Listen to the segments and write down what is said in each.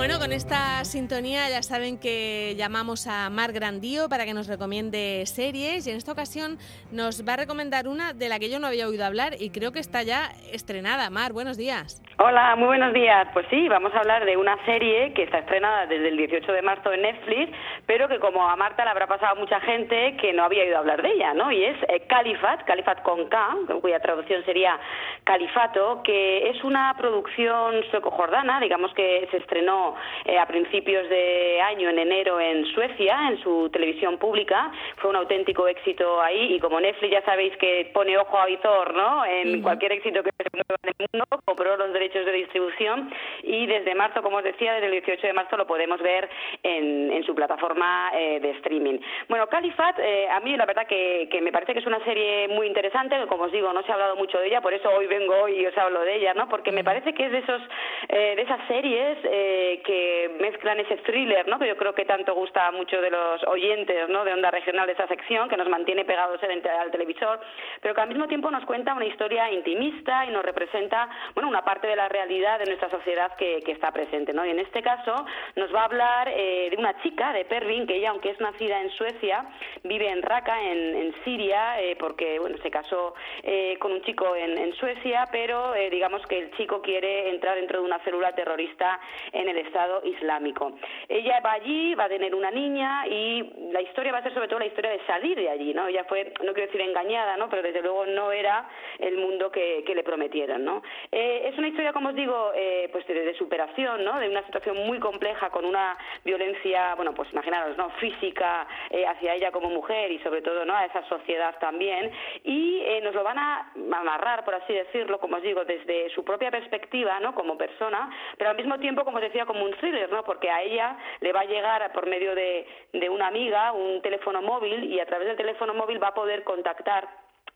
Bueno, con esta sintonía ya saben que llamamos a Mar Grandío para que nos recomiende series y en esta ocasión nos va a recomendar una de la que yo no había oído hablar y creo que está ya estrenada. Mar, buenos días. Hola, muy buenos días. Pues sí, vamos a hablar de una serie que está estrenada desde el 18 de marzo en Netflix, pero que como a Marta le habrá pasado a mucha gente que no había oído hablar de ella, ¿no? Y es eh, Califat, Califat con K, cuya traducción sería Califato, que es una producción sueco-jordana, digamos que se estrenó eh, a principios de año, en enero, en Suecia, en su televisión pública. Fue un auténtico éxito ahí y como Netflix ya sabéis que pone ojo a visor ¿no? en cualquier éxito que se mueva en el mundo, compró los derechos de distribución y desde marzo, como os decía, desde el 18 de marzo lo podemos ver en, en su plataforma eh, de streaming. Bueno, Califat, eh, a mí la verdad que, que, me parece que es una serie muy interesante, como os digo, no se ha hablado mucho de ella, por eso hoy vengo y os hablo de ella, ¿no? Porque me parece que es de esos de esas series que mezclan ese thriller, ¿no? Que yo creo que tanto gusta a muchos de los oyentes, ¿no? De onda regional de esa sección, que nos mantiene pegados al televisor, pero que al mismo tiempo nos cuenta una historia intimista y nos representa, bueno, una parte de la realidad de nuestra sociedad que, está presente, ¿no? Y en este caso nos va a hablar eh, de una chica, de Pervin, que ella, aunque es nacida en Suecia, vive en Raqqa, en, Siria, eh, porque, bueno, se casó eh, con un chico en, en Suecia, pero digamos que el chico quiere entrar dentro de una célula terrorista en el Estado Islámico. Ella va allí, va a tener una niña y la historia va a ser sobre todo la historia de salir de allí, ¿no? Ella fue, no quiero decir engañada, ¿no? Pero desde luego no era el mundo que, le prometieron, ¿no? Eh, es una historia, como os digo, eh, pues de, superación, ¿no? De una situación muy compleja con una violencia, bueno, pues imaginaros, ¿no? Física eh, hacia ella como mujer y sobre todo, ¿no? A esa sociedad también y nos lo van a amarrar, por así decirlo, como os digo, desde su propia perspectiva, ¿no? Como persona, pero al mismo tiempo, como os decía, como un thriller, ¿no? Porque a ella le va a llegar por medio de una amiga un teléfono móvil y a través del teléfono móvil va a poder contactar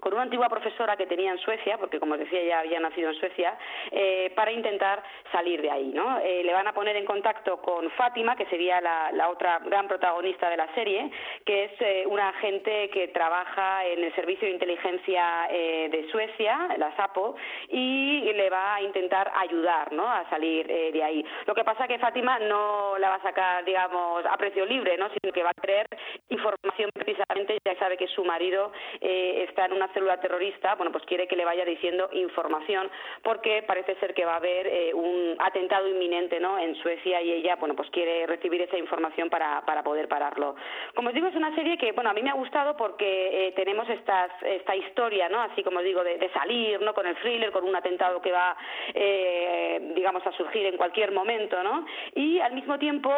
con una antigua profesora que tenía en Suecia, porque como decía ella había nacido en Suecia, eh, para intentar salir de ahí. ¿no? Eh, le van a poner en contacto con Fátima, que sería la, otra gran protagonista de la serie, que es eh, una agente que trabaja en el Servicio de Inteligencia de Suecia, la SAPO, y le va a intentar ayudar ¿no? a salir de ahí. Lo que pasa es que Fátima no la va a sacar, digamos, a precio libre, ¿no? sino que va a querer información precisamente, ya sabe que su marido está en una célula terrorista, bueno, pues quiere que le vaya diciendo información porque parece ser que va a haber eh, un atentado inminente, ¿no? En Suecia y ella, bueno, pues quiere recibir esa información para, para poder pararlo. Como os digo, es una serie que, bueno, a mí me ha gustado porque eh, tenemos estas, esta historia, ¿no? Así como digo, de, salir, ¿no? Con el thriller, con un atentado que va, eh, digamos, a surgir en cualquier momento, ¿no? Y al mismo tiempo,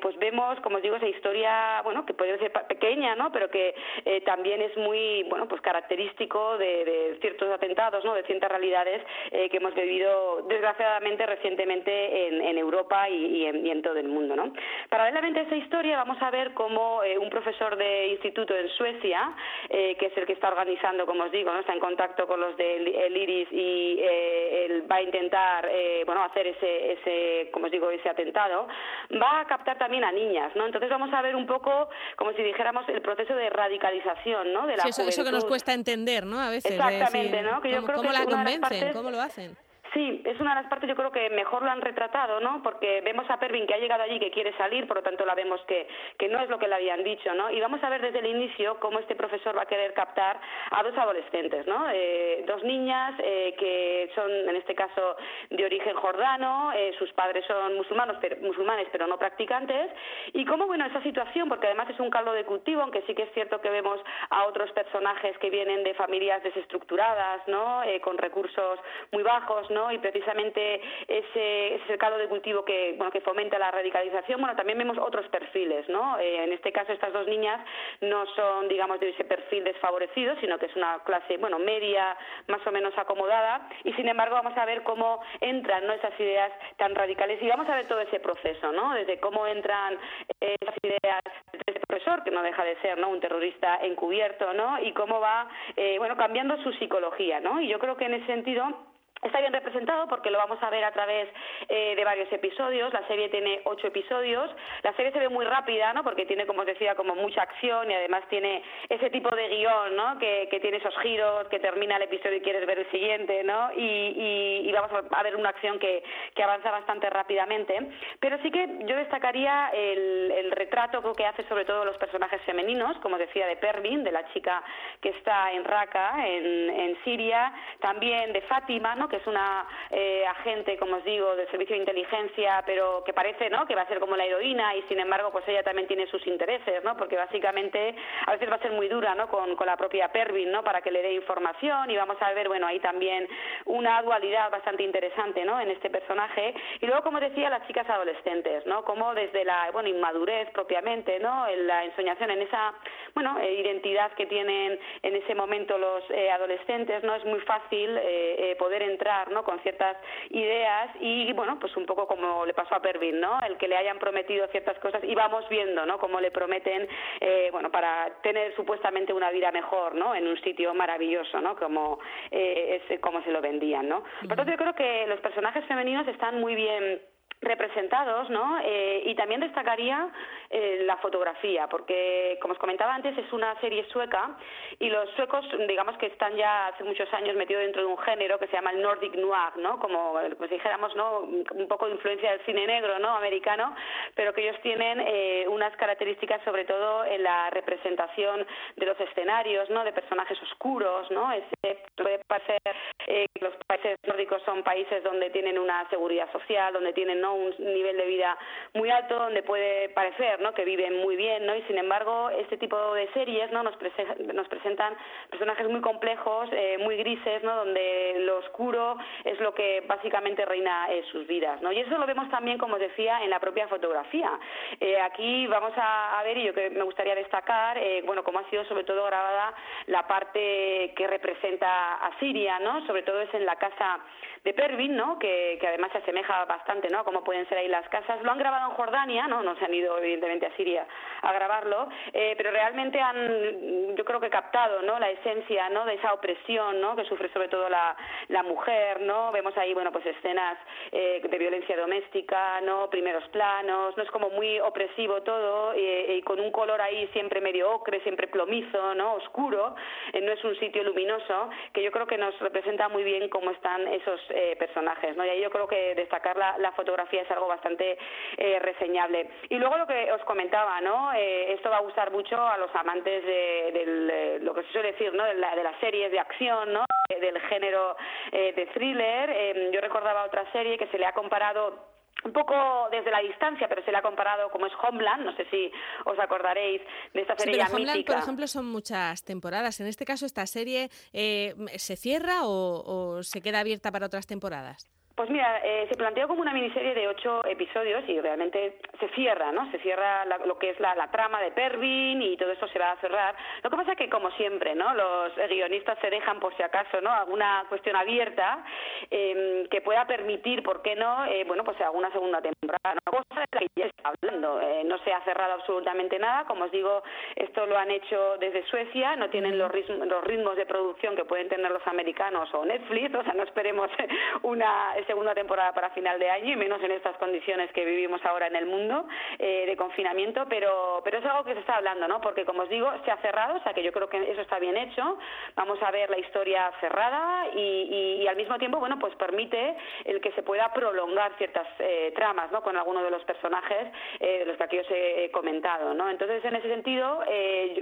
pues vemos, como os digo, esa historia, bueno, que puede ser pequeña, ¿no? Pero que también es muy, bueno, pues característica de, ciertos atentados, ¿no? de ciertas realidades eh, que hemos vivido desgraciadamente recientemente en, Europa y, en, todo el mundo. ¿no? Paralelamente a esa historia vamos a ver cómo eh, un profesor de instituto en Suecia, eh, que es el que está organizando, como os digo, ¿no? está en contacto con los del IRIS y él va a intentar bueno, hacer ese, ese, como os digo, ese atentado, va a captar también a niñas. ¿no? Entonces vamos a ver un poco, como si dijéramos, el proceso de radicalización ¿no? de la eso, eso que nos cuesta entender ¿no? A veces. Exactamente, ¿no? Que yo creo ¿cómo la convencen? ¿Cómo lo hacen? Sí, es una de las partes yo creo que mejor lo han retratado, ¿no? Porque vemos a Pervin que ha llegado allí que quiere salir, por lo tanto la vemos que, no es lo que le habían dicho, ¿no? Y vamos a ver desde el inicio cómo este profesor va a querer captar a dos adolescentes, ¿no? Eh, dos niñas eh, que son, en este caso, de origen jordano, eh, sus padres son musulmanos, pero, musulmanes pero no practicantes, y cómo, bueno, esa situación, porque además es un caldo de cultivo, aunque sí que es cierto que vemos a otros personajes que vienen de familias desestructuradas, ¿no? con recursos muy bajos, ¿no? Y precisamente ese, ese caldo de cultivo que, bueno, que fomenta la radicalización, bueno, también vemos otros perfiles, ¿no? Eh, en este caso estas dos niñas no son, digamos, de ese perfil desfavorecido, sino que es una clase, bueno, media, más o menos acomodada, y sin embargo vamos a ver cómo entran, ¿no? Esas ideas tan radicales y vamos a ver todo ese proceso, ¿no? Desde cómo entran esas ideas de este profesor, que no deja de ser, ¿no? Un terrorista encubierto, ¿no? Y cómo va, eh, bueno, cambiando su psicología, ¿no? Y yo creo que en ese sentido Está bien representado porque lo vamos a ver a través eh, de varios episodios. La serie tiene ocho episodios. La serie se ve muy rápida, ¿no? Porque tiene, como os decía, como mucha acción y además tiene ese tipo de guion, ¿no? Que, tiene esos giros, que termina el episodio y quieres ver el siguiente, ¿no? Y, vamos a ver una acción que, avanza bastante rápidamente. Pero sí que yo destacaría el, retrato que hace sobre todo los personajes femeninos, como decía, de Pervin, de la chica que está en Raqqa, en, en Siria, también de Fátima, Que es una eh, agente, como os digo, del servicio de inteligencia, pero que parece, ¿no? Que va a ser como la heroína y sin embargo, pues ella también tiene sus intereses, ¿no? Porque básicamente a veces va a ser muy dura, ¿no? Con, con la propia Pervin, ¿no? Para que le dé información y vamos a ver, bueno, ahí también una dualidad bastante interesante, ¿no? En este personaje y luego, como decía, las chicas adolescentes, ¿no? Como desde la, bueno, inmadurez propiamente, ¿no? En la ensoñación, en esa, bueno, eh, identidad que tienen en ese momento los eh, adolescentes, ¿no? Es muy fácil poder entrar, ¿no? Con ciertas ideas y, bueno, pues un poco como le pasó a Pervin, ¿no? El que le hayan prometido ciertas cosas y vamos viendo, ¿no? Cómo le prometen, eh, bueno, para tener supuestamente una vida mejor, ¿no? En un sitio maravilloso, ¿no? Como, eh, es, como se lo vendían, ¿no? Por tanto, yo creo que los personajes femeninos están muy bien representados, ¿no? Eh, y también destacaría eh, la fotografía, porque como os comentaba antes es una serie sueca y los suecos, digamos que están ya hace muchos años metidos dentro de un género que se llama el Nordic Noir, ¿no? Como pues dijéramos, ¿no? Un poco de influencia del cine negro, ¿no? Americano, pero que ellos tienen eh, unas características sobre todo en la representación de los escenarios, ¿no? De personajes oscuros, ¿no? puede parecer que los países nórdicos son países donde tienen una seguridad social, donde tienen un nivel de vida muy alto donde puede parecer ¿no? que viven muy bien, ¿no? y sin embargo este tipo de series ¿no? nos, nos presentan personajes muy complejos, eh, muy grises, ¿no? donde lo oscuro es lo que básicamente reina en sus vidas. ¿no? Y eso lo vemos también, como decía, en la propia fotografía. Eh, aquí vamos a, ver, y yo que me gustaría destacar, eh, bueno, cómo ha sido sobre todo grabada la parte que representa a Siria, ¿no? sobre todo es en la casa de Pervin, ¿no? Que, además se asemeja bastante, ¿no? Pueden ser ahí las casas. Lo han grabado en Jordania, ¿no? No se han ido evidentemente a Siria a grabarlo, eh, pero realmente han, yo creo que captado, ¿no? La esencia, ¿no? De esa opresión, ¿no? Que sufre sobre todo la, la mujer, ¿no? Vemos ahí, bueno, pues escenas eh, de violencia doméstica, ¿no? Primeros planos, ¿no? Es como muy opresivo todo eh, y con un color ahí siempre medio ocre, siempre plomizo, ¿no? Oscuro. no es un sitio luminoso que yo creo que nos representa muy bien cómo están esos eh, personajes, ¿no? Y ahí yo creo que destacar la, fotografía es algo bastante eh, reseñable. Y luego lo que os comentaba, ¿no? Eh, esto va a gustar mucho a los amantes de, lo que se suele decir, ¿no? De, la, de las series de acción, ¿no? Del género de thriller. yo recordaba otra serie que se le ha comparado un poco desde la distancia, pero se le ha comparado como es Homeland, no sé si os acordaréis de esta serie sí, Homeland, por ejemplo, son muchas temporadas. En este caso, ¿esta serie eh, se cierra o se queda abierta para otras temporadas? Pues mira, eh, se planteó como una miniserie de ocho episodios y realmente se cierra, ¿no? Se cierra lo que es la, trama de Pervin y todo eso se va a cerrar. Lo que pasa es que, como siempre, ¿no? Los guionistas se dejan, por si acaso, ¿no? Alguna cuestión abierta em, que pueda permitir, ¿por qué no? Eh, bueno, pues alguna segunda temporada. ¿no? Cosa de la que ya está hablando. Eh, no se ha cerrado absolutamente nada. Como os digo, esto lo han hecho desde Suecia. No tienen los ritmos, los ritmos de producción que pueden tener los americanos o Netflix. O sea, no esperemos una segunda temporada para final de año y menos en estas condiciones que vivimos ahora en el mundo eh, de confinamiento, pero, pero es algo que se está hablando, ¿no? Porque como os digo, se ha cerrado, o sea que yo creo que eso está bien hecho. Vamos a ver la historia cerrada y, al mismo tiempo, bueno, pues permite el que se pueda prolongar ciertas eh, tramas, ¿no? Con algunos de los personajes eh, de los que aquí os he comentado, ¿no? Entonces, en ese sentido,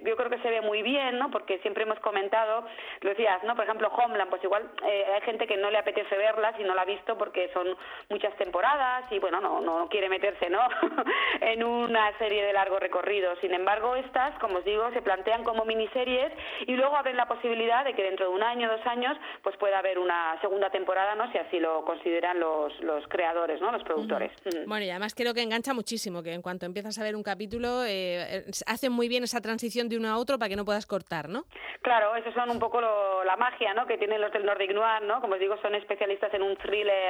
yo, creo que se ve muy bien, ¿no? Porque siempre hemos comentado, lo decías, ¿no? Por ejemplo, Homeland, pues igual hay gente que no le apetece verla si no la ha visto porque son muchas temporadas y bueno, no, no quiere meterse ¿no? en una serie de largo recorrido. Sin embargo, estas, como os digo, se plantean como miniseries y luego abren la posibilidad de que dentro de un año, dos años, pues pueda haber una segunda temporada, ¿no? Si así lo consideran los, los creadores, ¿no? Los productores. Bueno, y además creo que engancha muchísimo, que en cuanto empiezas a ver un capítulo, eh, hacen muy bien esa transición de uno a otro para que no puedas cortar, ¿no? Claro, eso son un poco la magia, ¿no? Que tienen los del Nordic Noir, ¿no? Como os digo, son especialistas en un thriller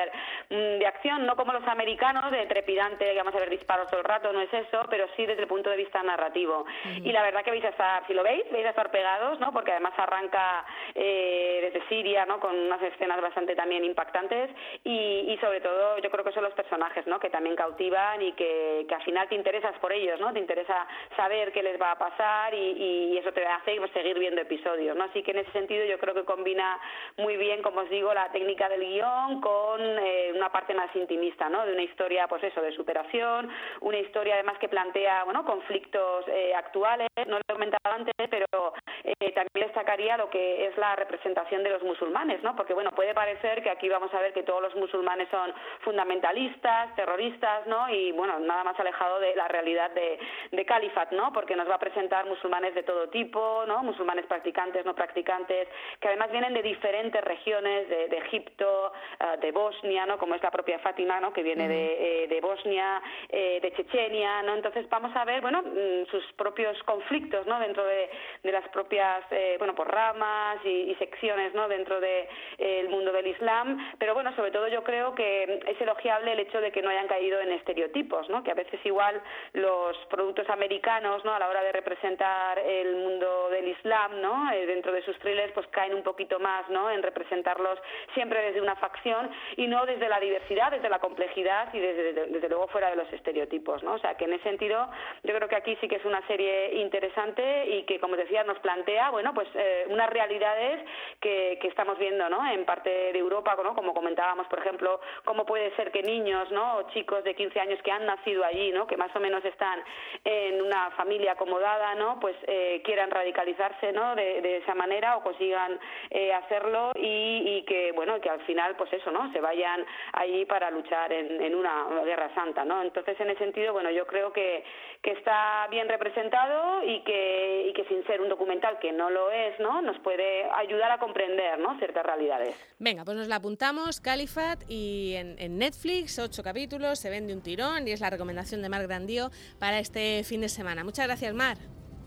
mm, de acción, no como los americanos, de trepidante, que vamos a ver disparos todo el rato, no es eso, pero sí desde el punto de vista narrativo. Y la verdad que vais a estar, si lo veis, vais a estar pegados, ¿no? Porque además arranca eh, desde Siria, ¿no? Con unas escenas bastante también impactantes y, y, sobre todo yo creo que son los personajes, ¿no? Que también cautivan y que, que al final te interesas por ellos, ¿no? Te interesa saber qué les va a pasar y, y eso te hace seguir viendo episodios, ¿no? Así que en ese sentido yo creo que combina muy bien, como os digo, la técnica del guion con eh, una parte más intimista, ¿no? De una historia, pues eso, de superación, una historia además que plantea, bueno, conflictos eh, actuales, no lo he comentado antes, pero eh, también destacaría lo que es la representación de los musulmanes, ¿no? Porque, bueno, puede parecer que aquí vamos a ver que todos los musulmanes son fundamentalistas, terroristas, ¿no? Y, bueno, nada más alejado de la realidad de, de Califat, ¿no? Porque nos va a presentar musulmanes de todo tipo, ¿no? Musulmanes practicantes, no practicantes, que además vienen de diferentes regiones, de, de Egipto, uh, de Bosnia, ¿no? Como es la propia Fátima, ¿no? Que viene de, eh, de Bosnia, eh, de Chechenia, ¿no? Entonces vamos a ver, bueno, mm, sus propios conflictos, ¿no? Dentro de, de las propias, eh, bueno, por ramas y, y, secciones, ¿no? Dentro del de, el mundo del Islam, pero bueno, sobre todo yo creo que es elogiable el hecho de que no hayan caído en estereotipos, ¿no? Que a veces igual los productos americanos, ¿no? A la hora de representar el mundo del Islam, ¿no? Eh, dentro de sus thrillers, pues caen un poquito más, ¿no? En representarlos siempre desde una facción y no desde la diversidad, desde la complejidad y desde, desde, luego fuera de los estereotipos, ¿no? O sea, que en ese sentido yo creo que aquí sí que es una serie interesante y que, como decía, nos plantea, bueno, pues eh, unas realidades que, que, estamos viendo, ¿no? En parte de Europa, ¿no? Como comentábamos, por ejemplo, cómo puede ser que niños, ¿no? O chicos de 15 años que han nacido allí, ¿no? Que más o menos están en una familia acomodada, ¿no? Pues eh, quieran radicalizarse, ¿no? De, de, esa manera o consigan eh, hacerlo y, y, que, bueno, que al final, pues eso, ¿no? Se vayan allí para luchar en, en una guerra santa, ¿no? Entonces, en ese sentido, bueno, yo creo que, que está bien representado y que, y que sin ser un documental que no lo es, ¿no? Nos puede ayudar a comprender, ¿no? Ciertas realidades. Venga, pues nos la apuntamos, Califat, y en, en Netflix, ocho capítulos, se vende un tirón y es la recomendación de Mar Grandío para este fin de semana. Muchas gracias, Mar.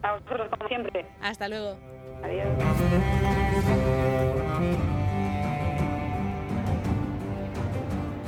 A vosotros, como siempre. Hasta luego. Adiós.